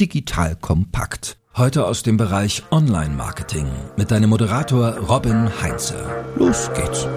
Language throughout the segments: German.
digital kompakt. Heute aus dem Bereich Online-Marketing mit deinem Moderator Robin Heinze. Los geht's.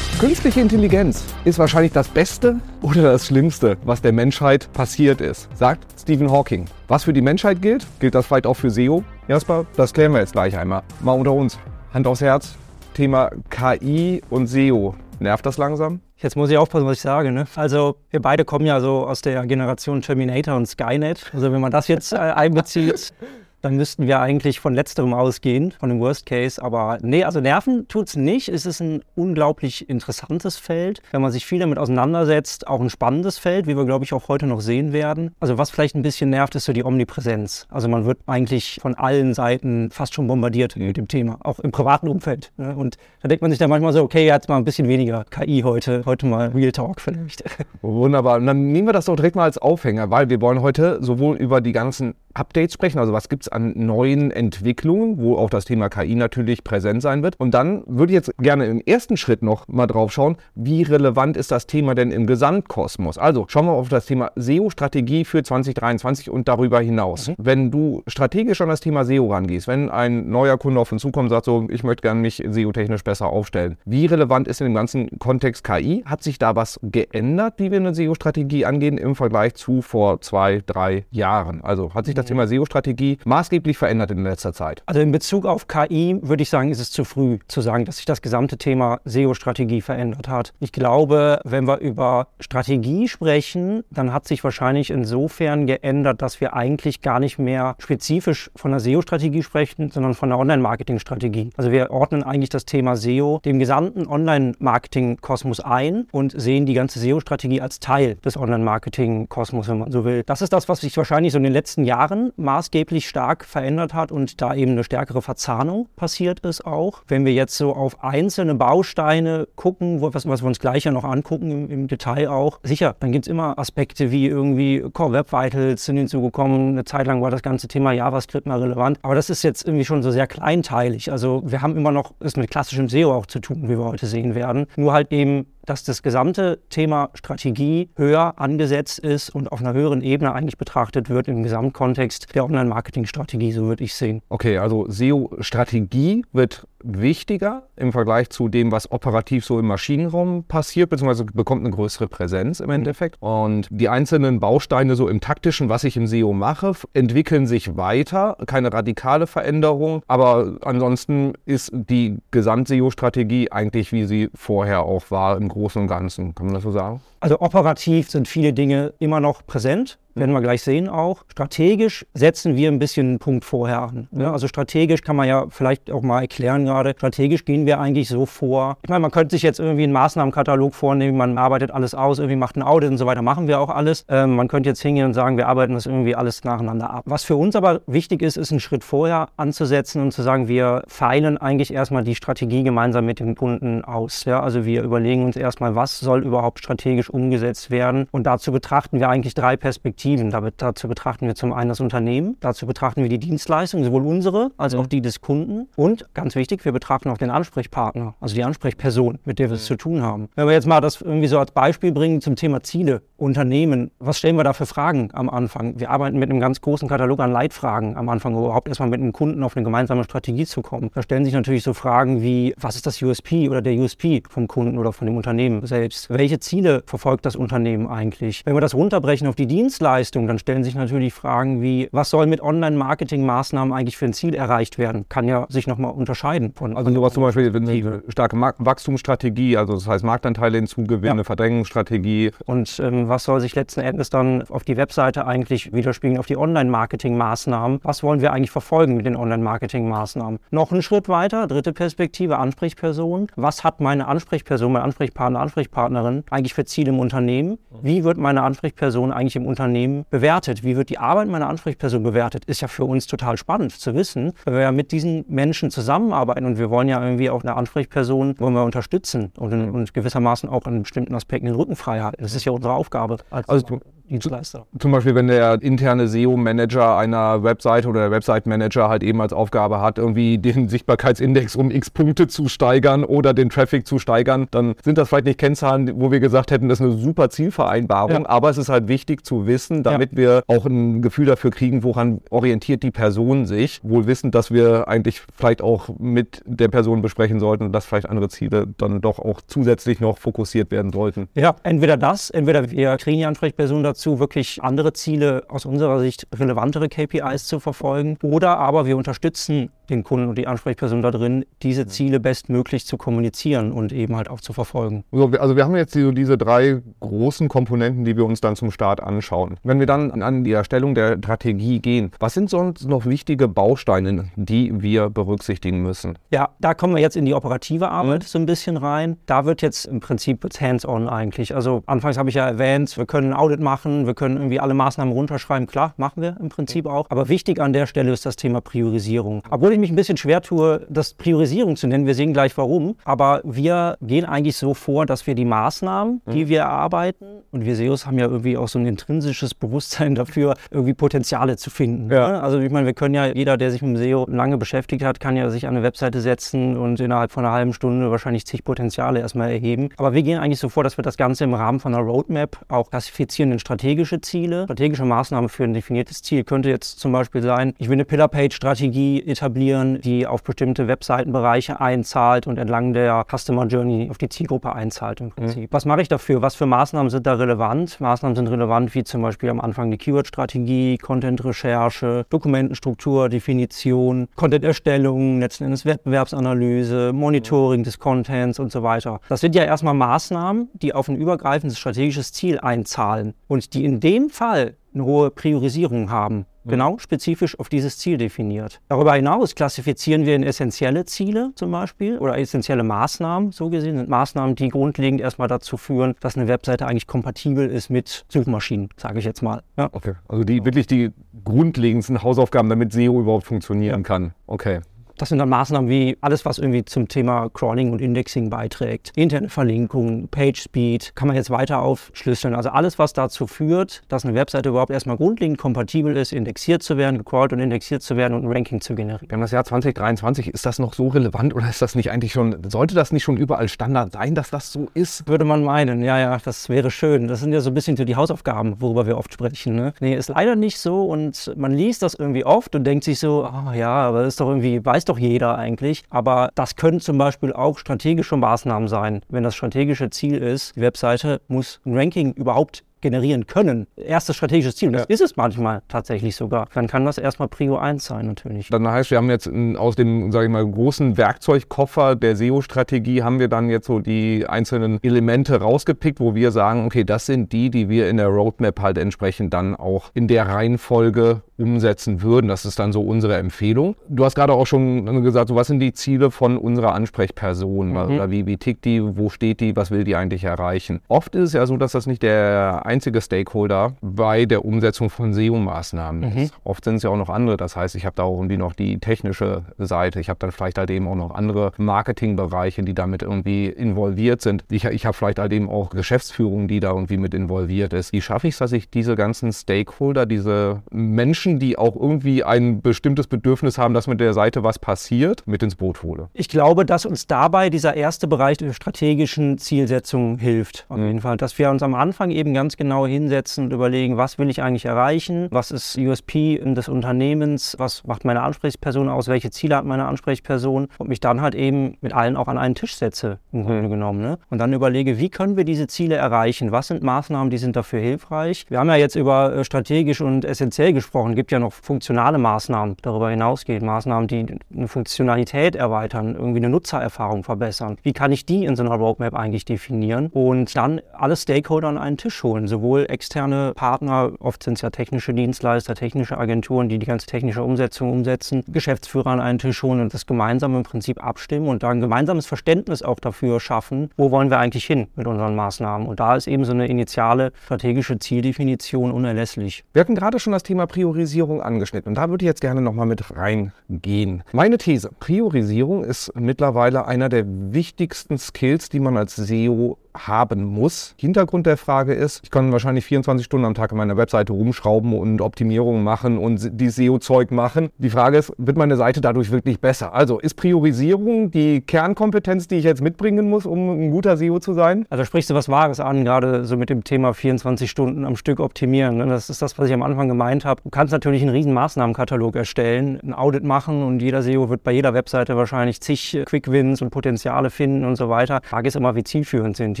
Künstliche Intelligenz ist wahrscheinlich das Beste oder das Schlimmste, was der Menschheit passiert ist, sagt Stephen Hawking. Was für die Menschheit gilt, gilt das vielleicht auch für SEO? Jasper, das klären wir jetzt gleich einmal. Mal unter uns. Hand aufs Herz. Thema KI und SEO. Nervt das langsam? Jetzt muss ich aufpassen, was ich sage. Ne? Also wir beide kommen ja so aus der Generation Terminator und Skynet. Also wenn man das jetzt äh, einbezieht, dann müssten wir eigentlich von letzterem ausgehen, von dem Worst Case. Aber nee, also Nerven tut es nicht. Es ist ein unglaublich interessantes Feld. Wenn man sich viel damit auseinandersetzt, auch ein spannendes Feld, wie wir, glaube ich, auch heute noch sehen werden. Also was vielleicht ein bisschen nervt, ist so die Omnipräsenz. Also man wird eigentlich von allen Seiten fast schon bombardiert mit dem Thema, auch im privaten Umfeld. Ne? Und da denkt man sich dann manchmal so, okay, jetzt mal ein bisschen weniger KI heute, heute mal Real Talk vielleicht. Wunderbar. Und dann nehmen wir das doch direkt mal als Aufhänger, weil wir wollen heute sowohl über die ganzen Updates sprechen, also was gibt es an neuen Entwicklungen, wo auch das Thema KI natürlich präsent sein wird. Und dann würde ich jetzt gerne im ersten Schritt noch mal drauf schauen, wie relevant ist das Thema denn im Gesamtkosmos. Also schauen wir auf das Thema SEO-Strategie für 2023 und darüber hinaus. Mhm. Wenn du strategisch an das Thema SEO rangehst, wenn ein neuer Kunde auf uns zukommt und sagt so, ich möchte gerne mich SEO-technisch besser aufstellen, wie relevant ist in dem ganzen Kontext KI? Hat sich da was geändert, wie wir eine SEO-Strategie angehen im Vergleich zu vor zwei, drei Jahren? Also hat sich das das Thema SEO-Strategie maßgeblich verändert in letzter Zeit? Also in Bezug auf KI würde ich sagen, ist es zu früh zu sagen, dass sich das gesamte Thema SEO-Strategie verändert hat. Ich glaube, wenn wir über Strategie sprechen, dann hat sich wahrscheinlich insofern geändert, dass wir eigentlich gar nicht mehr spezifisch von einer SEO-Strategie sprechen, sondern von einer Online-Marketing-Strategie. Also wir ordnen eigentlich das Thema SEO dem gesamten Online-Marketing-Kosmos ein und sehen die ganze SEO-Strategie als Teil des Online-Marketing-Kosmos, wenn man so will. Das ist das, was sich wahrscheinlich so in den letzten Jahren Jahren maßgeblich stark verändert hat und da eben eine stärkere Verzahnung passiert ist auch. Wenn wir jetzt so auf einzelne Bausteine gucken, was, was wir uns gleich ja noch angucken im, im Detail auch, sicher, dann gibt es immer Aspekte wie irgendwie Core Web Vitals sind hinzugekommen. Eine Zeit lang war das ganze Thema JavaScript mal relevant, aber das ist jetzt irgendwie schon so sehr kleinteilig. Also wir haben immer noch ist mit klassischem SEO auch zu tun, wie wir heute sehen werden. Nur halt eben dass das gesamte Thema Strategie höher angesetzt ist und auf einer höheren Ebene eigentlich betrachtet wird im Gesamtkontext der Online-Marketing-Strategie, so würde ich sehen. Okay, also SEO-Strategie wird wichtiger im Vergleich zu dem, was operativ so im Maschinenraum passiert, beziehungsweise bekommt eine größere Präsenz im mhm. Endeffekt. Und die einzelnen Bausteine so im taktischen, was ich im SEO mache, entwickeln sich weiter. Keine radikale Veränderung, aber ansonsten ist die Gesamt-SEO-Strategie eigentlich, wie sie vorher auch war, im Großen und Ganzen. Kann man das so sagen? Also operativ sind viele Dinge immer noch präsent werden wir gleich sehen auch. Strategisch setzen wir ein bisschen einen Punkt vorher an. Ja, also strategisch kann man ja vielleicht auch mal erklären gerade, strategisch gehen wir eigentlich so vor. Ich meine, man könnte sich jetzt irgendwie einen Maßnahmenkatalog vornehmen, man arbeitet alles aus, irgendwie macht ein Audit und so weiter, machen wir auch alles. Ähm, man könnte jetzt hingehen und sagen, wir arbeiten das irgendwie alles nacheinander ab. Was für uns aber wichtig ist, ist einen Schritt vorher anzusetzen und zu sagen, wir feilen eigentlich erstmal die Strategie gemeinsam mit dem Kunden aus. Ja, also wir überlegen uns erstmal, was soll überhaupt strategisch umgesetzt werden und dazu betrachten wir eigentlich drei Perspektiven Perspektiven. dazu betrachten wir zum einen das Unternehmen, dazu betrachten wir die Dienstleistung, sowohl unsere als auch die des Kunden. Und ganz wichtig, wir betrachten auch den Ansprechpartner, also die Ansprechperson, mit der wir es zu tun haben. Wenn wir jetzt mal das irgendwie so als Beispiel bringen zum Thema Ziele, Unternehmen, was stellen wir da für Fragen am Anfang? Wir arbeiten mit einem ganz großen Katalog an Leitfragen am Anfang, um überhaupt erstmal mit einem Kunden auf eine gemeinsame Strategie zu kommen. Da stellen sich natürlich so Fragen wie, was ist das USP oder der USP vom Kunden oder von dem Unternehmen selbst? Welche Ziele verfolgt das Unternehmen eigentlich? Wenn wir das runterbrechen auf die Dienstleistung, dann stellen sich natürlich Fragen wie, was soll mit Online-Marketing-Maßnahmen eigentlich für ein Ziel erreicht werden? Kann ja sich nochmal unterscheiden von. Also hast zum Beispiel eine starke Wachstumsstrategie, also das heißt Marktanteile hinzugewinnen, ja. Verdrängungsstrategie. Und ähm, was soll sich letzten Endes dann auf die Webseite eigentlich widerspiegeln, auf die Online-Marketing-Maßnahmen? Was wollen wir eigentlich verfolgen mit den Online-Marketing-Maßnahmen? Noch einen Schritt weiter, dritte Perspektive, Ansprechperson. Was hat meine Ansprechperson, mein Ansprechpartner, Ansprechpartnerin eigentlich für Ziele im Unternehmen? Wie wird meine Ansprechperson eigentlich im Unternehmen bewertet? Wie wird die Arbeit meiner Ansprechperson bewertet? Ist ja für uns total spannend zu wissen, weil wir ja mit diesen Menschen zusammenarbeiten und wir wollen ja irgendwie auch eine Ansprechperson wollen wir unterstützen und, und gewissermaßen auch in bestimmten Aspekten den Rücken frei halten. Das ist ja unsere Aufgabe. Also Dienstleister. Zum Beispiel, wenn der interne SEO-Manager einer Webseite oder der Website-Manager halt eben als Aufgabe hat, irgendwie den Sichtbarkeitsindex um x Punkte zu steigern oder den Traffic zu steigern, dann sind das vielleicht nicht Kennzahlen, wo wir gesagt hätten, das ist eine super Zielvereinbarung, ja. aber es ist halt wichtig zu wissen, damit ja. wir auch ein Gefühl dafür kriegen, woran orientiert die Person sich, wohl wissend, dass wir eigentlich vielleicht auch mit der Person besprechen sollten, dass vielleicht andere Ziele dann doch auch zusätzlich noch fokussiert werden sollten. Ja, entweder das, entweder wir kriegen die Ansprechperson dazu, wirklich andere Ziele aus unserer Sicht relevantere KPIs zu verfolgen, oder aber wir unterstützen den Kunden und die Ansprechperson da drin, diese Ziele bestmöglich zu kommunizieren und eben halt auch zu verfolgen. Also wir haben jetzt so diese drei großen Komponenten, die wir uns dann zum Start anschauen. Wenn wir dann an die Erstellung der Strategie gehen, was sind sonst noch wichtige Bausteine, die wir berücksichtigen müssen? Ja, da kommen wir jetzt in die operative Arbeit mhm. so ein bisschen rein. Da wird jetzt im Prinzip hands-on eigentlich. Also anfangs habe ich ja erwähnt, wir können ein Audit machen, wir können irgendwie alle Maßnahmen runterschreiben. Klar, machen wir im Prinzip auch. Aber wichtig an der Stelle ist das Thema Priorisierung. Obwohl ich mich ein bisschen schwer tue, das Priorisierung zu nennen. Wir sehen gleich warum. Aber wir gehen eigentlich so vor, dass wir die Maßnahmen, die mhm. wir erarbeiten, und wir SEOs haben ja irgendwie auch so ein intrinsisches Bewusstsein dafür, irgendwie Potenziale zu finden. Ja. Ne? Also ich meine, wir können ja, jeder, der sich mit dem SEO lange beschäftigt hat, kann ja sich an eine Webseite setzen und innerhalb von einer halben Stunde wahrscheinlich zig Potenziale erstmal erheben. Aber wir gehen eigentlich so vor, dass wir das Ganze im Rahmen von einer Roadmap auch klassifizieren in strategische Ziele. Strategische Maßnahmen für ein definiertes Ziel könnte jetzt zum Beispiel sein, ich will eine Pillar-Page-Strategie etablieren, die auf bestimmte Webseitenbereiche einzahlt und entlang der Customer Journey auf die Zielgruppe einzahlt im mhm. Prinzip. Mhm. Was mache ich dafür? Was für Maßnahmen sind da relevant? Maßnahmen sind relevant, wie zum Beispiel am Anfang die Keyword-Strategie, Content-Recherche, Dokumentenstruktur, Definition, Content-Erstellung, letzten Endes Wettbewerbsanalyse, Monitoring des Contents und so weiter. Das sind ja erstmal Maßnahmen, die auf ein übergreifendes strategisches Ziel einzahlen und die in dem Fall eine hohe Priorisierung haben, genau spezifisch auf dieses Ziel definiert. Darüber hinaus klassifizieren wir in essentielle Ziele zum Beispiel oder essentielle Maßnahmen, so gesehen, sind Maßnahmen, die grundlegend erstmal dazu führen, dass eine Webseite eigentlich kompatibel ist mit Suchmaschinen, sage ich jetzt mal. Ja. Okay, also die wirklich die grundlegendsten Hausaufgaben, damit SEO überhaupt funktionieren ja. kann. Okay. Das sind dann Maßnahmen wie alles, was irgendwie zum Thema Crawling und Indexing beiträgt. Interne Verlinkung, Page Speed, kann man jetzt weiter aufschlüsseln. Also alles, was dazu führt, dass eine Webseite überhaupt erstmal grundlegend kompatibel ist, indexiert zu werden, gecrawlt und indexiert zu werden und ein Ranking zu generieren. Wir haben das Jahr 2023. Ist das noch so relevant oder ist das nicht eigentlich schon, sollte das nicht schon überall Standard sein, dass das so ist? Würde man meinen, ja, ja, das wäre schön. Das sind ja so ein bisschen so die Hausaufgaben, worüber wir oft sprechen. Ne? Nee, ist leider nicht so und man liest das irgendwie oft und denkt sich so, oh, ja, aber ist doch irgendwie, weiß doch doch jeder eigentlich. Aber das können zum Beispiel auch strategische Maßnahmen sein. Wenn das strategische Ziel ist, die Webseite muss ein Ranking überhaupt generieren können. Erstes strategisches Ziel. Und das ja. ist es manchmal tatsächlich sogar. Dann kann das erstmal Prio 1 sein natürlich. Dann heißt, wir haben jetzt aus dem, sage ich mal, großen Werkzeugkoffer der SEO-Strategie haben wir dann jetzt so die einzelnen Elemente rausgepickt, wo wir sagen, okay, das sind die, die wir in der Roadmap halt entsprechend dann auch in der Reihenfolge umsetzen würden. Das ist dann so unsere Empfehlung. Du hast gerade auch schon gesagt, so was sind die Ziele von unserer Ansprechperson? Mhm. Oder wie, wie tickt die? Wo steht die? Was will die eigentlich erreichen? Oft ist es ja so, dass das nicht der einzige Stakeholder bei der Umsetzung von SEO-Maßnahmen mhm. ist. Oft sind es ja auch noch andere. Das heißt, ich habe da auch irgendwie noch die technische Seite. Ich habe dann vielleicht halt eben auch noch andere Marketingbereiche, die damit irgendwie involviert sind. Ich, ich habe vielleicht halt eben auch Geschäftsführung, die da irgendwie mit involviert ist. Wie schaffe ich es, dass ich diese ganzen Stakeholder, diese Menschen, die auch irgendwie ein bestimmtes Bedürfnis haben, dass mit der Seite was passiert, mit ins Boot hole? Ich glaube, dass uns dabei dieser erste Bereich der strategischen Zielsetzung hilft. Auf mhm. jeden Fall. Dass wir uns am Anfang eben ganz genau hinsetzen und überlegen, was will ich eigentlich erreichen, was ist USP des Unternehmens, was macht meine Ansprechperson aus, welche Ziele hat meine Ansprechperson und mich dann halt eben mit allen auch an einen Tisch setze, im Grunde genommen. Ne? Und dann überlege, wie können wir diese Ziele erreichen, was sind Maßnahmen, die sind dafür hilfreich. Wir haben ja jetzt über äh, strategisch und essentiell gesprochen, es gibt ja noch funktionale Maßnahmen, darüber hinausgehen, Maßnahmen, die eine Funktionalität erweitern, irgendwie eine Nutzererfahrung verbessern. Wie kann ich die in so einer Roadmap eigentlich definieren und dann alle Stakeholder an einen Tisch holen? Sowohl externe Partner, oft sind es ja technische Dienstleister, technische Agenturen, die die ganze technische Umsetzung umsetzen, Geschäftsführer an einen Tisch holen und das gemeinsam im Prinzip abstimmen und da ein gemeinsames Verständnis auch dafür schaffen, wo wollen wir eigentlich hin mit unseren Maßnahmen. Und da ist eben so eine initiale strategische Zieldefinition unerlässlich. Wir hatten gerade schon das Thema Priorisierung angeschnitten und da würde ich jetzt gerne nochmal mit reingehen. Meine These, Priorisierung ist mittlerweile einer der wichtigsten Skills, die man als SEO haben muss. Hintergrund der Frage ist, ich kann wahrscheinlich 24 Stunden am Tag an meiner Webseite rumschrauben und Optimierungen machen und die SEO-Zeug machen. Die Frage ist, wird meine Seite dadurch wirklich besser? Also ist Priorisierung die Kernkompetenz, die ich jetzt mitbringen muss, um ein guter SEO zu sein? Also sprichst du was Wahres an, gerade so mit dem Thema 24 Stunden am Stück optimieren. Ne? Das ist das, was ich am Anfang gemeint habe. Du kannst natürlich einen riesen Maßnahmenkatalog erstellen, ein Audit machen und jeder SEO wird bei jeder Webseite wahrscheinlich zig Quick-Wins und Potenziale finden und so weiter. Die Frage ist immer, wie zielführend sind die?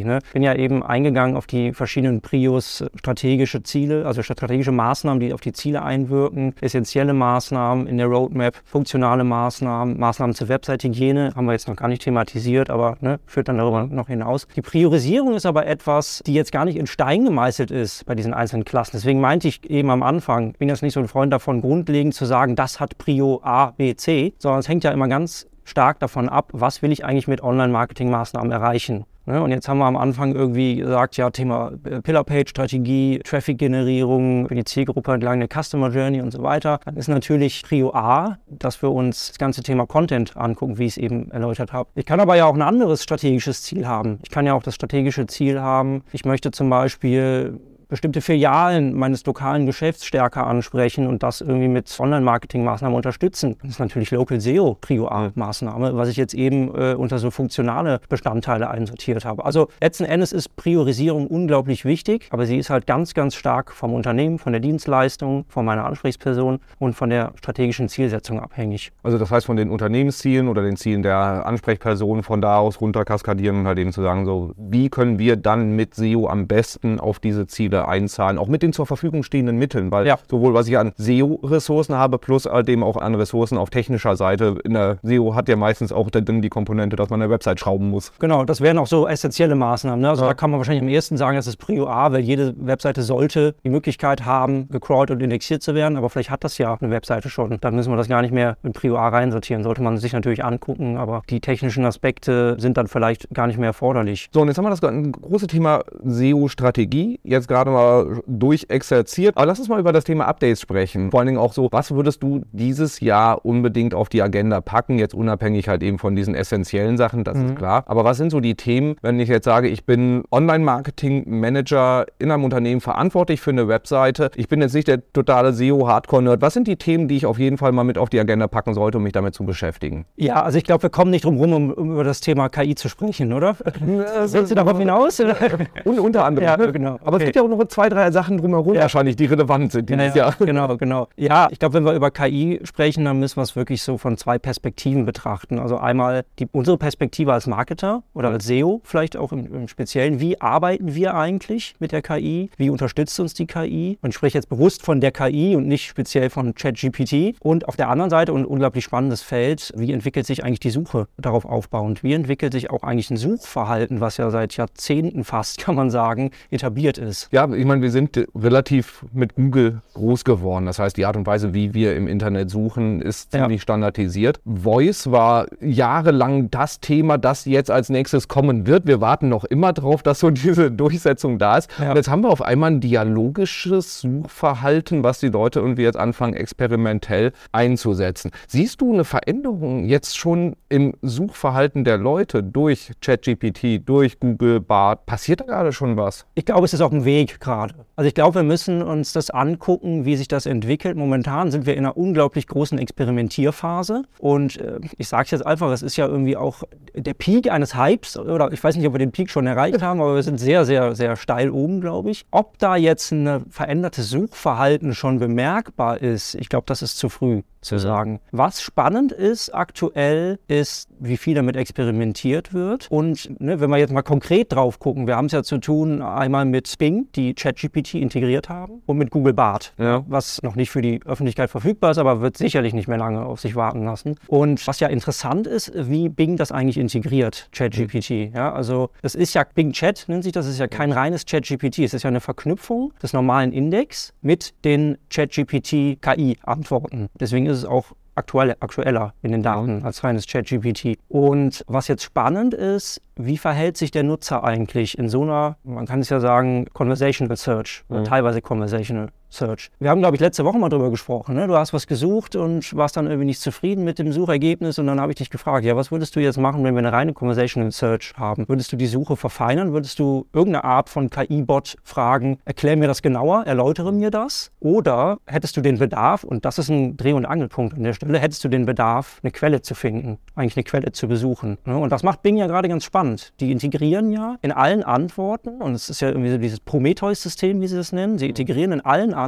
Ne? Ich bin ja eben eingegangen auf die verschiedenen Prios strategische Ziele, also strategische Maßnahmen, die auf die Ziele einwirken, essentielle Maßnahmen in der Roadmap, funktionale Maßnahmen, Maßnahmen zur Website-Hygiene, haben wir jetzt noch gar nicht thematisiert, aber ne, führt dann darüber noch hinaus. Die Priorisierung ist aber etwas, die jetzt gar nicht in Stein gemeißelt ist bei diesen einzelnen Klassen. Deswegen meinte ich eben am Anfang, ich bin jetzt nicht so ein Freund davon, grundlegend zu sagen, das hat Prio A, B, C, sondern es hängt ja immer ganz stark davon ab, was will ich eigentlich mit Online-Marketing-Maßnahmen erreichen. Ne? Und jetzt haben wir am Anfang irgendwie gesagt, ja, Thema äh, Pillar-Page-Strategie, Traffic-Generierung für die Zielgruppe entlang der Customer Journey und so weiter. Dann ist natürlich Prio A, dass wir uns das ganze Thema Content angucken, wie ich es eben erläutert habe. Ich kann aber ja auch ein anderes strategisches Ziel haben. Ich kann ja auch das strategische Ziel haben, ich möchte zum Beispiel bestimmte Filialen meines lokalen Geschäfts stärker ansprechen und das irgendwie mit Online-Marketing-Maßnahmen unterstützen. Das ist natürlich Local SEO Prio A-Maßnahme, was ich jetzt eben äh, unter so funktionale Bestandteile einsortiert habe. Also letzten Endes ist Priorisierung unglaublich wichtig, aber sie ist halt ganz, ganz stark vom Unternehmen, von der Dienstleistung, von meiner Ansprechperson und von der strategischen Zielsetzung abhängig. Also das heißt von den Unternehmenszielen oder den Zielen der Ansprechperson von da aus runter kaskadieren und halt eben zu sagen, so wie können wir dann mit SEO am besten auf diese Ziele einzahlen, auch mit den zur Verfügung stehenden Mitteln, weil ja. sowohl was ich an SEO-Ressourcen habe, plus dem auch an Ressourcen auf technischer Seite. In der SEO hat ja meistens auch dann die Komponente, dass man eine Website schrauben muss. Genau, das wären auch so essentielle Maßnahmen. Ne? Also ja. da kann man wahrscheinlich am ersten sagen, das ist Prio A, weil jede Webseite sollte die Möglichkeit haben, gecrawlt und indexiert zu werden, aber vielleicht hat das ja eine Webseite schon. Dann müssen wir das gar nicht mehr in Prio A reinsortieren. Sollte man sich natürlich angucken, aber die technischen Aspekte sind dann vielleicht gar nicht mehr erforderlich. So, und jetzt haben wir das große Thema SEO-Strategie. Jetzt gerade mal durchexerziert. Aber lass uns mal über das Thema Updates sprechen. Vor allen Dingen auch so, was würdest du dieses Jahr unbedingt auf die Agenda packen? Jetzt unabhängig halt eben von diesen essentiellen Sachen, das mhm. ist klar. Aber was sind so die Themen, wenn ich jetzt sage, ich bin Online-Marketing-Manager in einem Unternehmen verantwortlich für eine Webseite. Ich bin jetzt nicht der totale SEO-Hardcore-Nerd. Was sind die Themen, die ich auf jeden Fall mal mit auf die Agenda packen sollte, um mich damit zu beschäftigen? Ja, also ich glaube, wir kommen nicht drum rum, um, um, über das Thema KI zu sprechen, oder? Setzt du darauf hinaus? Und unter anderem. Ja, genau. Aber okay. es gibt ja auch noch zwei, drei Sachen drumherum ja. wahrscheinlich, die relevant sind dieses ja, ja. Jahr. Genau, genau. Ja, ich glaube, wenn wir über KI sprechen, dann müssen wir es wirklich so von zwei Perspektiven betrachten. Also einmal die, unsere Perspektive als Marketer oder als SEO vielleicht auch im, im Speziellen. Wie arbeiten wir eigentlich mit der KI? Wie unterstützt uns die KI? Und ich spreche jetzt bewusst von der KI und nicht speziell von ChatGPT. Und auf der anderen Seite, und ein unglaublich spannendes Feld, wie entwickelt sich eigentlich die Suche darauf aufbauend? Wie entwickelt sich auch eigentlich ein Suchverhalten, was ja seit Jahrzehnten fast, kann man sagen, etabliert ist? Ja, ich meine, wir sind relativ mit Google groß geworden. Das heißt, die Art und Weise, wie wir im Internet suchen, ist ziemlich ja. standardisiert. Voice war jahrelang das Thema, das jetzt als nächstes kommen wird. Wir warten noch immer darauf, dass so diese Durchsetzung da ist. Ja. Und jetzt haben wir auf einmal ein dialogisches Suchverhalten, was die Leute irgendwie jetzt anfangen, experimentell einzusetzen. Siehst du eine Veränderung jetzt schon im Suchverhalten der Leute durch ChatGPT, durch Google Bart? Passiert da gerade schon was? Ich glaube, es ist auf dem Weg gerade. Also ich glaube, wir müssen uns das angucken, wie sich das entwickelt. Momentan sind wir in einer unglaublich großen Experimentierphase. Und äh, ich sage es jetzt einfach, es ist ja irgendwie auch der Peak eines Hypes. Oder ich weiß nicht, ob wir den Peak schon erreicht haben, aber wir sind sehr, sehr, sehr steil oben, glaube ich. Ob da jetzt ein verändertes Suchverhalten schon bemerkbar ist, ich glaube, das ist zu früh zu sagen. Was spannend ist aktuell, ist, wie viel damit experimentiert wird. Und ne, wenn wir jetzt mal konkret drauf gucken, wir haben es ja zu tun einmal mit Bing, die ChatGPT integriert haben, und mit Google Bart, ja. was noch nicht für die Öffentlichkeit verfügbar ist, aber wird sicherlich nicht mehr lange auf sich warten lassen. Und was ja interessant ist, wie Bing das eigentlich integriert, ChatGPT. Ja, also es ist ja Bing Chat, nennt sich das, ist ja kein reines ChatGPT, es ist ja eine Verknüpfung des normalen Index mit den ChatGPT KI-Antworten. Deswegen ist es auch aktuell, aktueller in den Daten als reines ChatGPT. Und was jetzt spannend ist, wie verhält sich der Nutzer eigentlich in so einer, man kann es ja sagen, Conversational Search oder mhm. teilweise Conversational Search. Wir haben, glaube ich, letzte Woche mal drüber gesprochen. Ne? Du hast was gesucht und warst dann irgendwie nicht zufrieden mit dem Suchergebnis und dann habe ich dich gefragt, ja, was würdest du jetzt machen, wenn wir eine reine Conversational Search haben? Würdest du die Suche verfeinern? Würdest du irgendeine Art von KI-Bot fragen, erklär mir das genauer, erläutere mir das? Oder hättest du den Bedarf, und das ist ein Dreh- und Angelpunkt an der Stelle, hättest du den Bedarf, eine Quelle zu finden, eigentlich eine Quelle zu besuchen? Ne? Und das macht Bing ja gerade ganz spannend. Die integrieren ja in allen Antworten, und es ist ja irgendwie so dieses Prometheus-System, wie sie das nennen, sie integrieren in allen Antworten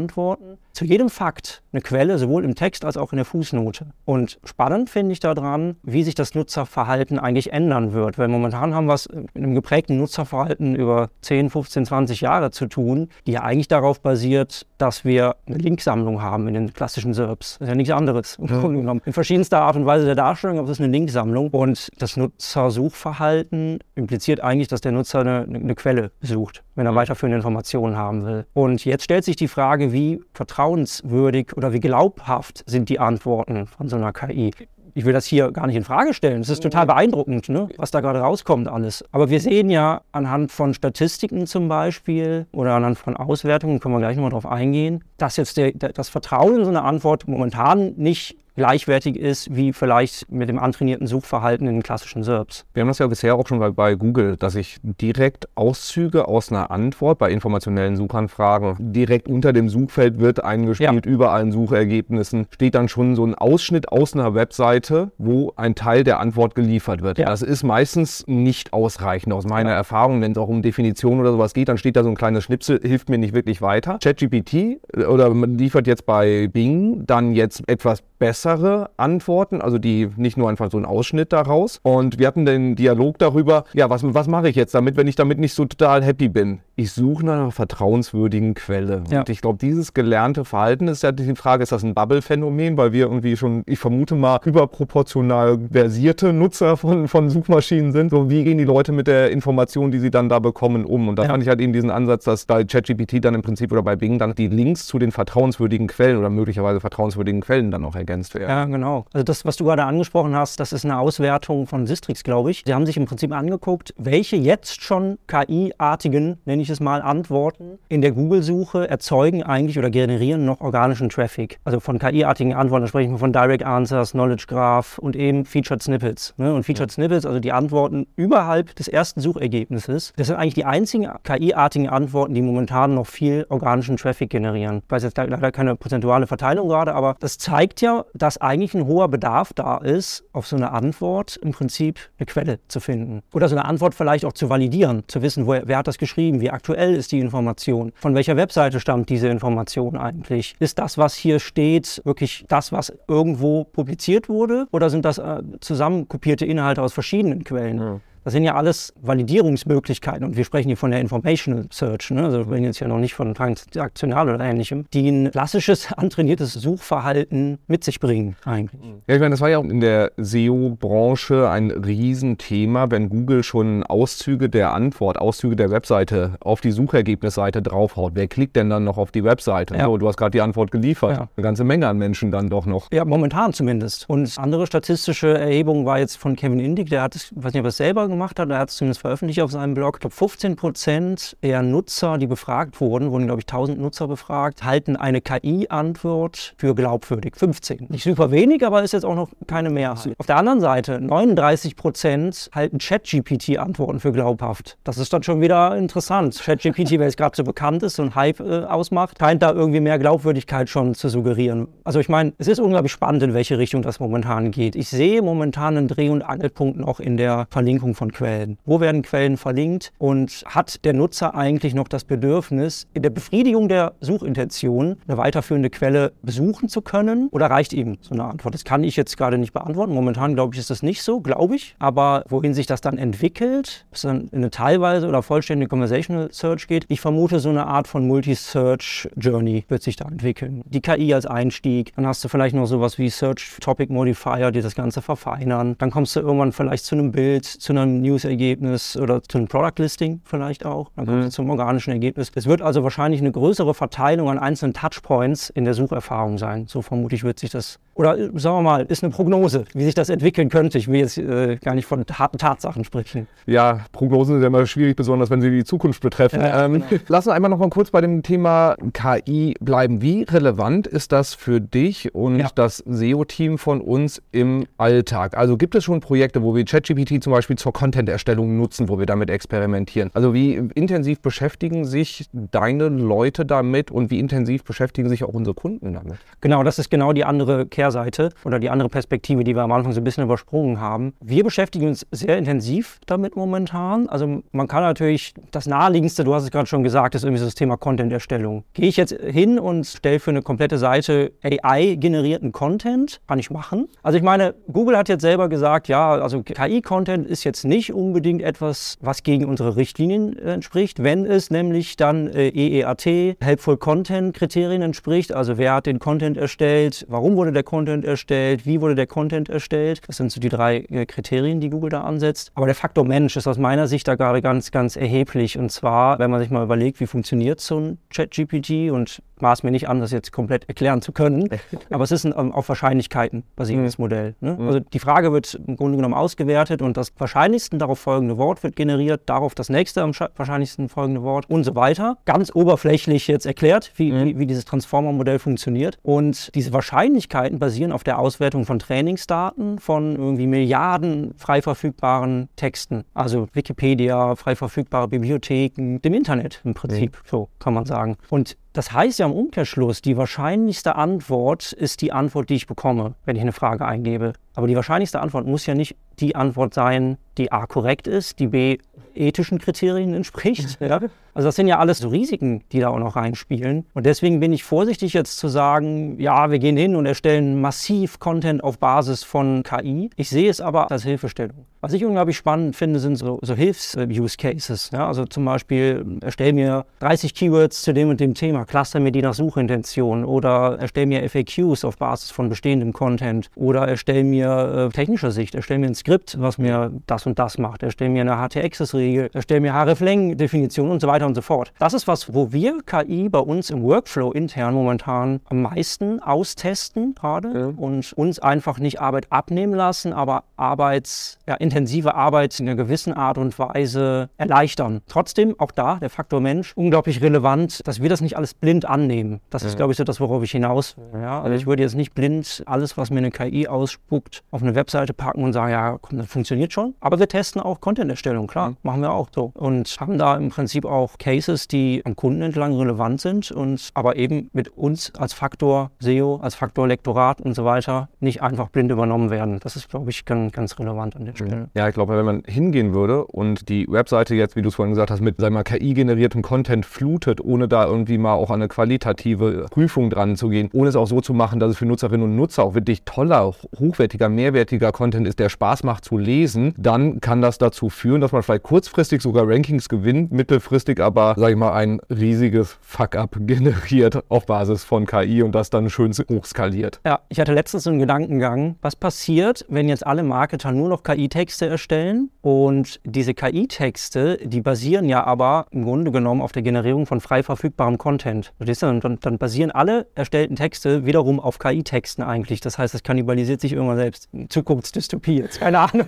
zu jedem Fakt eine Quelle, sowohl im Text als auch in der Fußnote. Und spannend finde ich daran, wie sich das Nutzerverhalten eigentlich ändern wird. Weil momentan haben wir es mit einem geprägten Nutzerverhalten über 10, 15, 20 Jahre zu tun, die ja eigentlich darauf basiert, dass wir eine Linksammlung haben in den klassischen SERPs. Das ist ja nichts anderes im Grunde genommen. In verschiedenster Art und Weise der Darstellung, aber es ist eine Linksammlung. Und das Nutzersuchverhalten impliziert eigentlich, dass der Nutzer eine, eine Quelle sucht, wenn er weiterführende Informationen haben will. Und jetzt stellt sich die Frage, wie vertrauenswürdig oder wie glaubhaft sind die Antworten von so einer KI? ich will das hier gar nicht in Frage stellen. Es ist total beeindruckend, ne, was da gerade rauskommt alles. Aber wir sehen ja anhand von Statistiken zum Beispiel oder anhand von Auswertungen, können wir gleich nochmal drauf eingehen, dass jetzt der, der, das Vertrauen in so eine Antwort momentan nicht gleichwertig ist wie vielleicht mit dem antrainierten Suchverhalten in den klassischen SERPs. Wir haben das ja bisher auch schon bei, bei Google, dass ich direkt Auszüge aus einer Antwort bei informationellen Suchanfragen direkt unter dem Suchfeld wird eingespielt, ja. über allen Suchergebnissen steht dann schon so ein Ausschnitt aus einer Webseite, wo ein Teil der Antwort geliefert wird. Ja. Das ist meistens nicht ausreichend aus meiner ja. Erfahrung, wenn es auch um Definition oder sowas geht, dann steht da so ein kleines Schnipsel, hilft mir nicht wirklich weiter. ChatGPT äh, oder man liefert jetzt bei Bing dann jetzt etwas bessere Antworten, also die nicht nur einfach so ein Ausschnitt daraus. Und wir hatten den Dialog darüber, ja, was, was mache ich jetzt damit, wenn ich damit nicht so total happy bin? Ich suche nach einer vertrauenswürdigen Quelle. Ja. Und ich glaube, dieses gelernte Verhalten ist ja die Frage, ist das ein Bubble-Phänomen, weil wir irgendwie schon, ich vermute mal, überproportional versierte Nutzer von, von Suchmaschinen sind. So, wie gehen die Leute mit der Information, die sie dann da bekommen, um? Und da ja. fand ich halt eben diesen Ansatz, dass bei ChatGPT dann im Prinzip oder bei Bing dann die Links zu den vertrauenswürdigen Quellen oder möglicherweise vertrauenswürdigen Quellen dann auch ergänzt werden. Ja, genau. Also das, was du gerade angesprochen hast, das ist eine Auswertung von Sistrix, glaube ich. Sie haben sich im Prinzip angeguckt, welche jetzt schon KI-artigen, nenne ich es mal, Antworten in der Google-Suche erzeugen eigentlich oder generieren noch organischen Traffic. Also von KI-artigen Antworten sprechen wir von Direct Answers, Knowledge Graph und eben Featured Snippets. Ne? Und Featured ja. Snippets, also die Antworten überhalb des ersten Suchergebnisses, das sind eigentlich die einzigen KI-artigen Antworten, die momentan noch viel organischen Traffic generieren. Ich weiß jetzt leider keine prozentuale Verteilung gerade, aber das zeigt ja, dass eigentlich ein hoher Bedarf da ist, auf so eine Antwort im Prinzip eine Quelle zu finden. Oder so eine Antwort vielleicht auch zu validieren, zu wissen, wo, wer hat das geschrieben, wie aktuell ist die Information, von welcher Webseite stammt diese Information eigentlich. Ist das, was hier steht, wirklich das, was irgendwo publiziert wurde? Oder sind das äh, zusammenkopierte Inhalte aus verschiedenen Quellen? Ja. Das sind ja alles Validierungsmöglichkeiten und wir sprechen hier von der Informational Search, ne? also wir sprechen jetzt ja noch nicht von transaktional oder ähnlichem, die ein klassisches antrainiertes Suchverhalten mit sich bringen eigentlich. Ja, ich meine, das war ja auch in der SEO-Branche ein Riesenthema, wenn Google schon Auszüge der Antwort, Auszüge der Webseite auf die Suchergebnisseite draufhaut. Wer klickt denn dann noch auf die Webseite? Ja. So, du hast gerade die Antwort geliefert. Ja. Eine ganze Menge an Menschen dann doch noch. Ja, momentan zumindest. Und andere statistische Erhebung war jetzt von Kevin Indig, der hat, ich weiß nicht, ob es selber gemacht hat, er hat es zumindest veröffentlicht auf seinem Blog, ich glaube 15 Prozent der Nutzer, die befragt wurden, wurden glaube ich 1000 Nutzer befragt, halten eine KI-Antwort für glaubwürdig. 15. Nicht super wenig, aber ist jetzt auch noch keine Mehrheit. Auf der anderen Seite, 39 Prozent halten Chat-GPT-Antworten für glaubhaft. Das ist dann schon wieder interessant. Chat-GPT, wer jetzt gerade so bekannt ist und Hype äh, ausmacht, scheint da irgendwie mehr Glaubwürdigkeit schon zu suggerieren. Also ich meine, es ist unglaublich spannend, in welche Richtung das momentan geht. Ich sehe momentan einen Dreh- und Angelpunkt noch in der Verlinkung von von Quellen. Wo werden Quellen verlinkt und hat der Nutzer eigentlich noch das Bedürfnis, in der Befriedigung der Suchintention eine weiterführende Quelle besuchen zu können oder reicht ihm so eine Antwort? Das kann ich jetzt gerade nicht beantworten. Momentan glaube ich, ist das nicht so, glaube ich. Aber wohin sich das dann entwickelt, ob es dann in eine teilweise oder vollständige Conversational Search geht, ich vermute, so eine Art von Multi-Search Journey wird sich da entwickeln. Die KI als Einstieg, dann hast du vielleicht noch sowas wie Search Topic Modifier, die das Ganze verfeinern. Dann kommst du irgendwann vielleicht zu einem Bild, zu einer News-Ergebnis oder zu einem Product-Listing vielleicht auch. Dann kommt mhm. zum organischen Ergebnis. Es wird also wahrscheinlich eine größere Verteilung an einzelnen Touchpoints in der Sucherfahrung sein. So vermutlich wird sich das oder äh, sagen wir mal, ist eine Prognose, wie sich das entwickeln könnte. Ich will jetzt äh, gar nicht von harten Tatsachen sprechen. Ja, Prognosen sind ja immer schwierig, besonders wenn sie die Zukunft betreffen. Ja, ähm, genau. Lass uns einmal noch mal kurz bei dem Thema KI bleiben. Wie relevant ist das für dich und ja. das SEO-Team von uns im Alltag? Also gibt es schon Projekte, wo wir ChatGPT zum Beispiel zur Content-Erstellung nutzen, wo wir damit experimentieren? Also wie intensiv beschäftigen sich deine Leute damit und wie intensiv beschäftigen sich auch unsere Kunden damit? Genau, das ist genau die andere Kehrseite oder die andere Perspektive, die wir am Anfang so ein bisschen übersprungen haben. Wir beschäftigen uns sehr intensiv damit momentan. Also man kann natürlich, das naheliegendste, du hast es gerade schon gesagt, ist irgendwie das Thema Content-Erstellung. Gehe ich jetzt hin und stelle für eine komplette Seite AI-generierten Content? Kann ich machen. Also ich meine, Google hat jetzt selber gesagt, ja, also KI-Content ist jetzt nicht unbedingt etwas, was gegen unsere Richtlinien entspricht, wenn es nämlich dann äh, EEAT, Helpful Content Kriterien entspricht. Also wer hat den Content erstellt, warum wurde der Content erstellt, wie wurde der Content erstellt. Das sind so die drei äh, Kriterien, die Google da ansetzt. Aber der Faktor Mensch ist aus meiner Sicht da gerade ganz, ganz erheblich. Und zwar, wenn man sich mal überlegt, wie funktioniert so ein Chat-GPT und maß mir nicht an, das jetzt komplett erklären zu können. Aber es ist ein um, auf Wahrscheinlichkeiten basierendes mhm. Modell. Ne? Mhm. Also die Frage wird im Grunde genommen ausgewertet und das wahrscheinlichsten darauf folgende Wort wird generiert, darauf das nächste am wahrscheinlichsten folgende Wort und so weiter. Ganz oberflächlich jetzt erklärt, wie, mhm. wie, wie dieses Transformer-Modell funktioniert. Und diese Wahrscheinlichkeiten basieren auf der Auswertung von Trainingsdaten von irgendwie Milliarden frei verfügbaren Texten. Also Wikipedia, frei verfügbare Bibliotheken, dem Internet im Prinzip, so kann man sagen. Und das heißt ja im Umkehrschluss, die wahrscheinlichste Antwort ist die Antwort, die ich bekomme, wenn ich eine Frage eingebe. Aber die wahrscheinlichste Antwort muss ja nicht die Antwort sein, die A korrekt ist, die B ethischen Kriterien entspricht. Ja? Also das sind ja alles so Risiken, die da auch noch reinspielen. Und deswegen bin ich vorsichtig jetzt zu sagen, ja, wir gehen hin und erstellen massiv Content auf Basis von KI. Ich sehe es aber als Hilfestellung. Was ich unglaublich spannend finde, sind so, so Hilfs-Use-Cases. Ja? Also zum Beispiel, erstell mir 30 Keywords zu dem und dem Thema, cluster mir die nach Suchintention oder erstell mir FAQs auf Basis von bestehendem Content oder erstell mir äh, technischer Sicht, erstell mir ein Skript, was mir das und das macht, erstell mir eine HT-Access-Regel, erstell mir href-Leng-Definition und so weiter weiter und so fort. Das ist was, wo wir KI bei uns im Workflow intern momentan am meisten austesten gerade ja. und uns einfach nicht Arbeit abnehmen lassen, aber Arbeits, ja, intensive Arbeit in einer gewissen Art und Weise erleichtern. Trotzdem, auch da, der Faktor Mensch, unglaublich relevant, dass wir das nicht alles blind annehmen. Das ja. ist, glaube ich, so das, worauf ich hinaus will. Ja? Also ich würde jetzt nicht blind alles, was mir eine KI ausspuckt, auf eine Webseite packen und sagen, ja, komm, das funktioniert schon. Aber wir testen auch Content-Erstellung, klar, mhm. machen wir auch so. Und haben da im Prinzip auch Cases, die am Kunden entlang relevant sind und aber eben mit uns als Faktor SEO, als Faktor Lektorat und so weiter nicht einfach blind übernommen werden. Das ist, glaube ich, ganz, ganz relevant an der Stelle. Ja, ich glaube, wenn man hingehen würde und die Webseite jetzt, wie du es vorhin gesagt hast, mit wir, KI-generiertem Content flutet, ohne da irgendwie mal auch an eine qualitative Prüfung dran zu gehen, ohne es auch so zu machen, dass es für Nutzerinnen und Nutzer auch wirklich toller, hochwertiger, mehrwertiger Content ist, der Spaß macht zu lesen, dann kann das dazu führen, dass man vielleicht kurzfristig sogar Rankings gewinnt, mittelfristig aber, sag ich mal, ein riesiges Fuck-up generiert auf Basis von KI und das dann schön hochskaliert. Ja, ich hatte letztens einen Gedankengang, was passiert, wenn jetzt alle Marketer nur noch KI-Texte erstellen und diese KI-Texte, die basieren ja aber im Grunde genommen auf der Generierung von frei verfügbarem Content. Dann, dann basieren alle erstellten Texte wiederum auf KI-Texten eigentlich. Das heißt, es kannibalisiert sich irgendwann selbst. Zukunftsdystopie, jetzt keine Ahnung.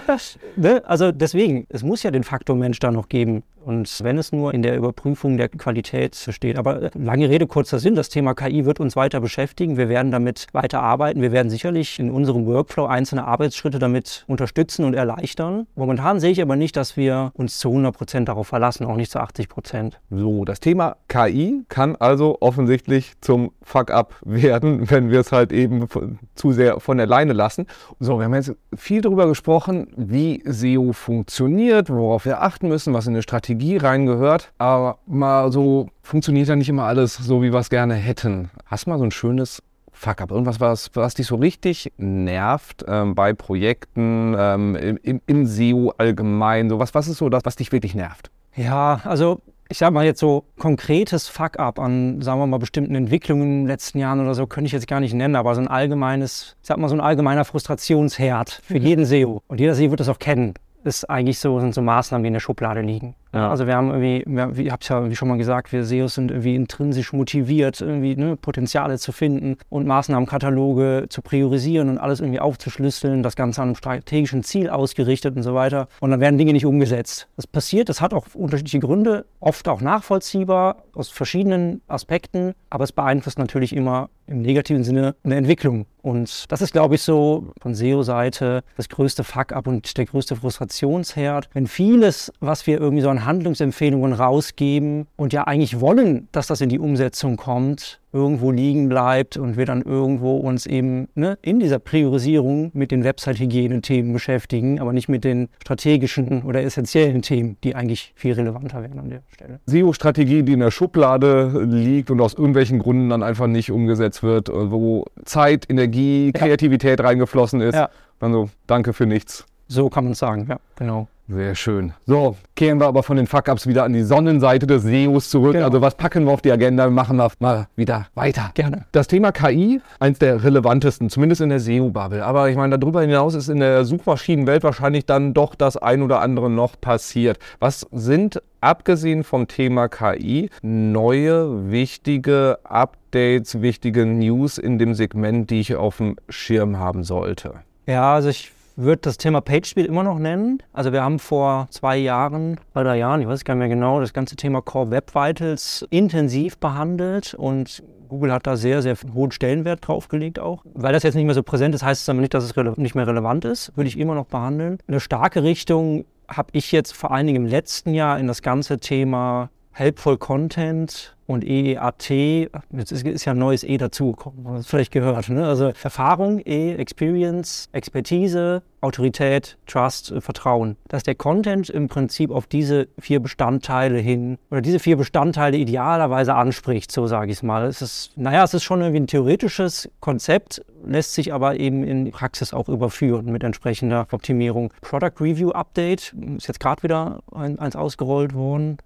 ne? Also deswegen, es muss ja den Faktor Mensch da noch geben. Und wenn es nur in der Überprüfung der Qualität steht. Aber äh, lange Rede, kurzer Sinn, das Thema KI wird uns weiter beschäftigen. Wir werden damit weiter arbeiten. Wir werden sicherlich in unserem Workflow einzelne Arbeitsschritte damit unterstützen und erleichtern. Momentan sehe ich aber nicht, dass wir uns zu 100 Prozent darauf verlassen, auch nicht zu 80 Prozent. So, das Thema KI kann also offensichtlich zum Fuck-up werden, wenn wir es halt eben zu sehr von alleine lassen. So, wir haben jetzt viel darüber gesprochen, wie SEO funktioniert, worauf wir achten müssen, was in eine Strategie reingehört. Aber mal so funktioniert ja nicht immer alles so, wie wir es gerne hätten. Hast du mal so ein schönes Fuck-up, irgendwas, was, was dich so richtig nervt ähm, bei Projekten, ähm, im, im SEO allgemein, so was, was ist so das, was dich wirklich nervt? Ja, also ich sag mal jetzt so konkretes Fuck-up an, sagen wir mal, bestimmten Entwicklungen in den letzten Jahren oder so, könnte ich jetzt gar nicht nennen, aber so ein allgemeines, ich sag mal, so ein allgemeiner Frustrationsherd für jeden SEO. Und jeder SEO wird das auch kennen ist eigentlich so, sind so Maßnahmen, die in der Schublade liegen. Ja. Also wir haben irgendwie, wir, ich habe es ja irgendwie schon mal gesagt, wir SEOs sind irgendwie intrinsisch motiviert, irgendwie ne, Potenziale zu finden und Maßnahmenkataloge zu priorisieren und alles irgendwie aufzuschlüsseln, das Ganze an einem strategischen Ziel ausgerichtet und so weiter. Und dann werden Dinge nicht umgesetzt. Das passiert, das hat auch unterschiedliche Gründe, oft auch nachvollziehbar aus verschiedenen Aspekten, aber es beeinflusst natürlich immer im negativen Sinne eine Entwicklung. Und das ist, glaube ich, so von SEO-Seite das größte Fuck-up und der größte Frustrationsherd. Wenn vieles, was wir irgendwie so an Handlungsempfehlungen rausgeben und ja eigentlich wollen, dass das in die Umsetzung kommt, irgendwo liegen bleibt und wir dann irgendwo uns eben ne, in dieser Priorisierung mit den Website-Hygiene-Themen beschäftigen, aber nicht mit den strategischen oder essentiellen Themen, die eigentlich viel relevanter wären an der Stelle. SEO-Strategie, die in der Schublade liegt und aus irgendwelchen Gründen dann einfach nicht umgesetzt wird, wo Zeit, Energie, Kreativität reingeflossen ist. Ja. Dann so, danke für nichts. So kann man es sagen, ja, genau. Sehr schön. So, kehren wir aber von den Fuck-Ups wieder an die Sonnenseite des SEOs zurück. Genau. Also was packen wir auf die Agenda? Machen wir mal wieder weiter. Gerne. Das Thema KI, eins der relevantesten, zumindest in der SEO-Bubble. Aber ich meine, darüber hinaus ist in der Suchmaschinenwelt wahrscheinlich dann doch das ein oder andere noch passiert. Was sind, abgesehen vom Thema KI, neue, wichtige Updates, wichtige News in dem Segment, die ich auf dem Schirm haben sollte? Ja, also ich würde das Thema PageSpeed immer noch nennen. Also wir haben vor zwei Jahren, zwei, drei Jahren, ich weiß gar nicht mehr genau, das ganze Thema Core Web Vitals intensiv behandelt und Google hat da sehr, sehr hohen Stellenwert draufgelegt auch. Weil das jetzt nicht mehr so präsent ist, heißt es aber nicht, dass es nicht mehr relevant ist. Würde ich immer noch behandeln. Eine starke Richtung habe ich jetzt vor allen Dingen im letzten Jahr in das ganze Thema Helpful Content und EEAT, jetzt ist, ist ja ein neues E dazugekommen, vielleicht gehört. Ne? Also Erfahrung, E, Experience, Expertise, Autorität, Trust, äh, Vertrauen. Dass der Content im Prinzip auf diese vier Bestandteile hin oder diese vier Bestandteile idealerweise anspricht, so sage ich es mal. Es ist, naja, es ist schon irgendwie ein theoretisches Konzept, lässt sich aber eben in die Praxis auch überführen mit entsprechender Optimierung. Product Review Update ist jetzt gerade wieder ein, eins ausgerollt worden.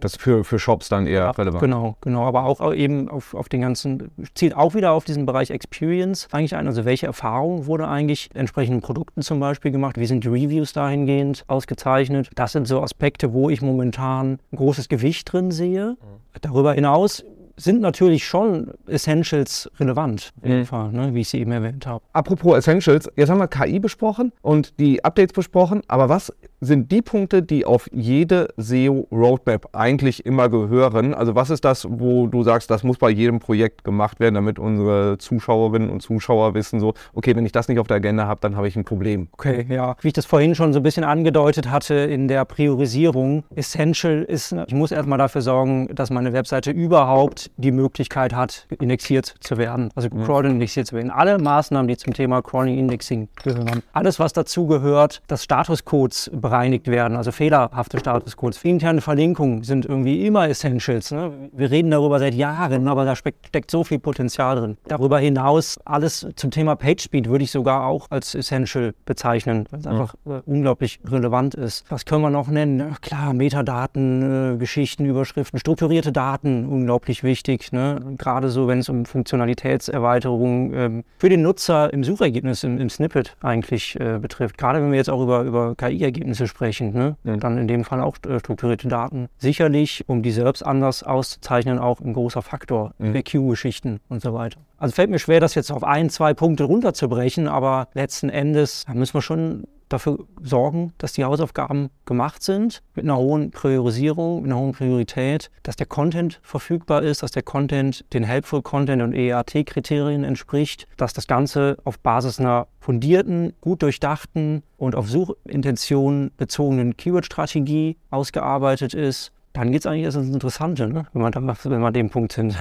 Das ist für, für Shops dann eher relevant. Genau, genau. Aber auch eben auf, auf den ganzen, zielt auch wieder auf diesen Bereich Experience eigentlich ein. Also welche Erfahrung wurde eigentlich entsprechenden Produkten zum Beispiel gemacht? Wie sind die Reviews dahingehend ausgezeichnet? Das sind so Aspekte, wo ich momentan ein großes Gewicht drin sehe. Darüber hinaus sind natürlich schon Essentials relevant, auf jeden Mhm. Fall, ne, wie ich sie eben erwähnt habe. Apropos Essentials, jetzt haben wir KI besprochen und die Updates besprochen, aber was sind die Punkte, die auf jede SEO-Roadmap eigentlich immer gehören? Also was ist das, wo du sagst, das muss bei jedem Projekt gemacht werden, damit unsere Zuschauerinnen und Zuschauer wissen, so, okay, wenn ich das nicht auf der Agenda habe, dann habe ich ein Problem. Okay, ja. Wie ich das vorhin schon so ein bisschen angedeutet hatte in der Priorisierung, Essential ist, ich muss erstmal dafür sorgen, dass meine Webseite überhaupt die Möglichkeit hat, indexiert zu werden, also crawling indexiert zu werden. Alle Maßnahmen, die zum Thema Crawling Indexing gehören, alles, was dazu gehört, dass Statuscodes bereinigt werden, also fehlerhafte Statuscodes. Interne Verlinkungen sind irgendwie immer Essentials. Ne? Wir reden darüber seit Jahren, aber da steckt, so viel Potenzial drin. Darüber hinaus, alles zum Thema PageSpeed würde ich sogar auch als Essential bezeichnen, weil es einfach äh, unglaublich relevant ist. Was können wir noch nennen? Klar, Metadaten, äh, Geschichten, Überschriften, strukturierte Daten, unglaublich wichtig. Ne? Gerade so, wenn es um Funktionalitätserweiterungen ähm, für den Nutzer im Suchergebnis, im, im Snippet eigentlich äh, betrifft. Gerade wenn wir jetzt auch über, über KI-Ergebnisse sprechen, ne? dann in dem Fall auch äh, strukturierte Daten. Sicherlich, um die selbst anders auszuzeichnen, auch ein großer Faktor. FAQ-Geschichten und so weiter. Also fällt mir schwer, das jetzt auf ein, zwei Punkte runterzubrechen, aber letzten Endes da müssen wir schon dafür sorgen, dass die Hausaufgaben gemacht sind, mit einer hohen Priorisierung, mit einer hohen Priorität, dass der Content verfügbar ist, dass der Content den Helpful Content und EAT-Kriterien entspricht, dass das Ganze auf Basis einer fundierten, gut durchdachten und auf Suchintention bezogenen Keyword-Strategie ausgearbeitet ist. Dann geht es eigentlich erst ins Interessante, ne? wenn, wir an dem Punkt sind.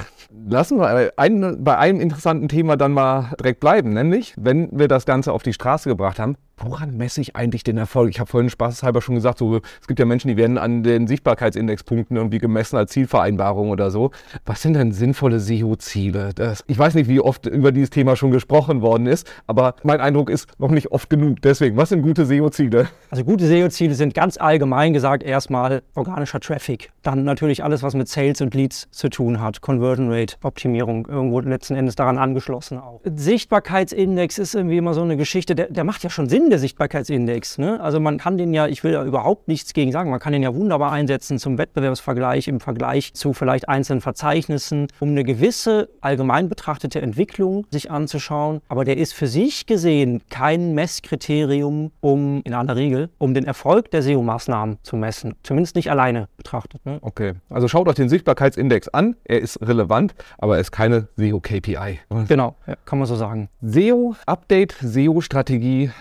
Lassen wir ein, bei einem interessanten Thema dann mal direkt bleiben, nämlich, wenn wir das Ganze auf die Straße gebracht haben, woran messe ich eigentlich den Erfolg? Ich habe vorhin spaßeshalber schon gesagt, so, es gibt ja Menschen, die werden an den Sichtbarkeitsindexpunkten irgendwie gemessen als Zielvereinbarung oder so. Was sind denn sinnvolle SEO-Ziele? Ich weiß nicht, wie oft über dieses Thema schon gesprochen worden ist, aber mein Eindruck ist noch nicht oft genug. Deswegen, was sind gute SEO-Ziele? Also gute SEO-Ziele sind ganz allgemein gesagt erstmal organischer Traffic. Dann natürlich alles, was mit Sales und Leads zu tun hat. Conversion Rate, Optimierung, irgendwo letzten Endes daran angeschlossen auch. Sichtbarkeitsindex ist irgendwie immer so eine Geschichte, der, der macht ja schon Sinn, schön, der Sichtbarkeitsindex. Ne? Also man kann den ja, ich will da überhaupt nichts gegen sagen, man kann den ja wunderbar einsetzen zum Wettbewerbsvergleich, im Vergleich zu vielleicht einzelnen Verzeichnissen, um eine gewisse allgemein betrachtete Entwicklung sich anzuschauen. Aber der ist für sich gesehen kein Messkriterium, um in aller Regel, um den Erfolg der SEO-Maßnahmen zu messen. Zumindest nicht alleine betrachtet. Ne? Okay, also schaut euch den Sichtbarkeitsindex an. Er ist relevant, aber er ist keine SEO-KPI. Genau, ja, kann man so sagen. SEO-Update, SEO-Strategie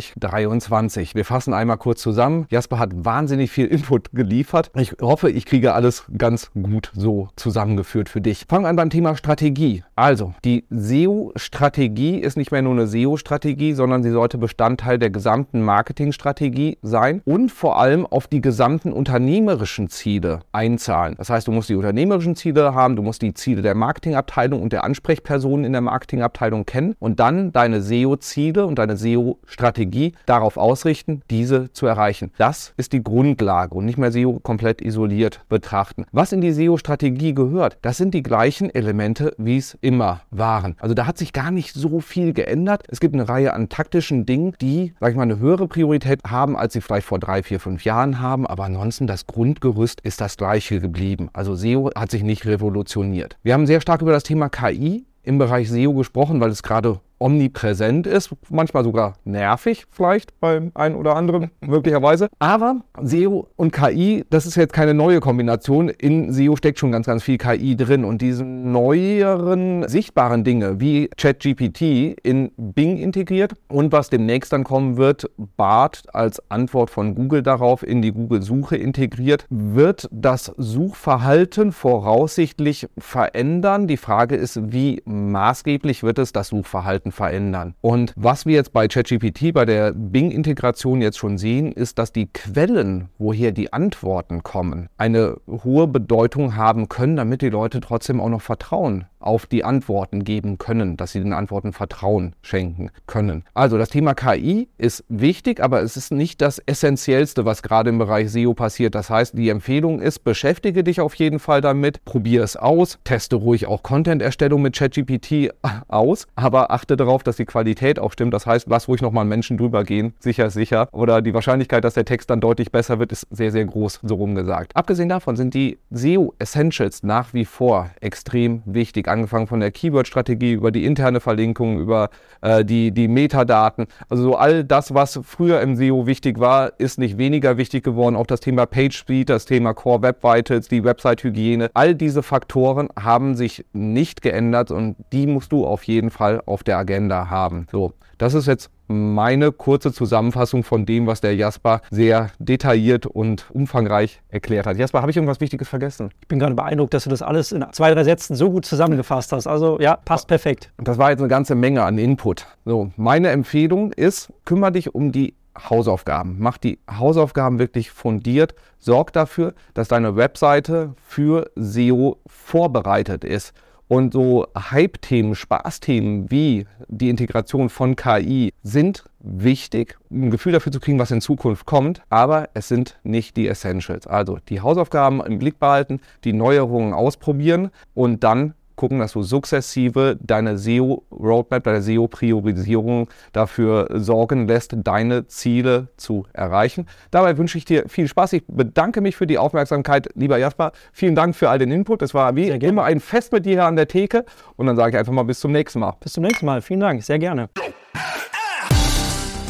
2023. Wir fassen einmal kurz zusammen. Jasper hat wahnsinnig viel Input geliefert. Ich hoffe, ich kriege alles ganz gut so zusammengeführt für dich. Fangen wir an beim Thema Strategie. Also, die SEO-Strategie ist nicht mehr nur eine SEO-Strategie, sondern sie sollte Bestandteil der gesamten Marketingstrategie sein und vor allem auf die gesamten unternehmerischen Ziele einzahlen. Das heißt, du musst die unternehmerischen Ziele haben, du musst die Ziele der Marketingabteilung und der Ansprechpersonen in der Marketingabteilung kennen und dann deine SEO-Ziele und deine SEO-Strategie darauf ausrichten, diese zu erreichen. Das ist die Grundlage und nicht mehr SEO komplett isoliert betrachten. Was in die SEO-Strategie gehört, das sind die gleichen Elemente, wie es immer waren. Also da hat sich gar nicht so viel geändert. Es gibt eine Reihe an taktischen Dingen, die, sag ich mal, eine höhere Priorität haben, als sie vielleicht vor drei, vier, fünf Jahren haben. Aber ansonsten das Grundgerüst ist das gleiche geblieben. Also SEO hat sich nicht revolutioniert. Wir haben sehr stark über das Thema KI im Bereich SEO gesprochen, weil es gerade omnipräsent ist, manchmal sogar nervig vielleicht beim einen oder anderen möglicherweise. Aber SEO und KI, das ist jetzt keine neue Kombination. In SEO steckt schon ganz, ganz viel KI drin und diese neueren sichtbaren Dinge wie ChatGPT in Bing integriert und was demnächst dann kommen wird, BART als Antwort von Google darauf in die Google-Suche integriert, wird das Suchverhalten voraussichtlich verändern. Die Frage ist, wie maßgeblich wird es das Suchverhalten verändern. Und was wir jetzt bei ChatGPT, bei der Bing-Integration jetzt schon sehen, ist, dass die Quellen, woher die Antworten kommen, eine hohe Bedeutung haben können, damit die Leute trotzdem auch noch Vertrauen auf die Antworten geben können, dass sie den Antworten Vertrauen schenken können. Also das Thema KI ist wichtig, aber es ist nicht das Essentiellste, was gerade im Bereich SEO passiert. Das heißt, die Empfehlung ist, beschäftige dich auf jeden Fall damit, probiere es aus, teste ruhig auch Content-Erstellung mit ChatGPT aus, aber achte darauf, dass die Qualität auch stimmt. Das heißt, lass ruhig nochmal Menschen drüber gehen, sicher ist sicher. Oder die Wahrscheinlichkeit, dass der Text dann deutlich besser wird, ist sehr, sehr groß, so rumgesagt. Abgesehen davon sind die SEO-Essentials nach wie vor extrem wichtig angefangen von der Keyword-Strategie über die interne Verlinkung, über äh, die, die Metadaten. Also so all das, was früher im SEO wichtig war, ist nicht weniger wichtig geworden. Auch das Thema Page Speed, das Thema Core Web Vitals, die Website-Hygiene. All diese Faktoren haben sich nicht geändert und die musst du auf jeden Fall auf der Agenda haben. So, das ist jetzt meine kurze Zusammenfassung von dem, was der Jasper sehr detailliert und umfangreich erklärt hat. Jasper, habe ich irgendwas Wichtiges vergessen? Ich bin gerade beeindruckt, dass du das alles in zwei, drei Sätzen so gut zusammengefasst hast. Also ja, passt perfekt. Das war jetzt eine ganze Menge an Input. So, meine Empfehlung ist, kümmere dich um die Hausaufgaben. Mach die Hausaufgaben wirklich fundiert. Sorg dafür, dass deine Webseite für SEO vorbereitet ist. Und so Hype-Themen, Spaßthemen wie die Integration von KI sind wichtig, um ein Gefühl dafür zu kriegen, was in Zukunft kommt, aber es sind nicht die Essentials. Also die Hausaufgaben im Blick behalten, die Neuerungen ausprobieren und dann gucken, dass du sukzessive deine SEO-Roadmap, deine SEO-Priorisierung dafür sorgen lässt, deine Ziele zu erreichen. Dabei wünsche ich dir viel Spaß. Ich bedanke mich für die Aufmerksamkeit, lieber Jasper. Vielen Dank für all den Input. Es war wie immer ein Fest mit dir hier an der Theke. Und dann sage ich einfach mal bis zum nächsten Mal. Bis zum nächsten Mal. Vielen Dank. Sehr gerne.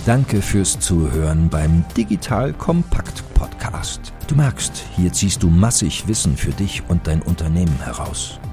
Danke fürs Zuhören beim Digital Kompakt Podcast. Du merkst, hier ziehst du massig Wissen für dich und dein Unternehmen heraus.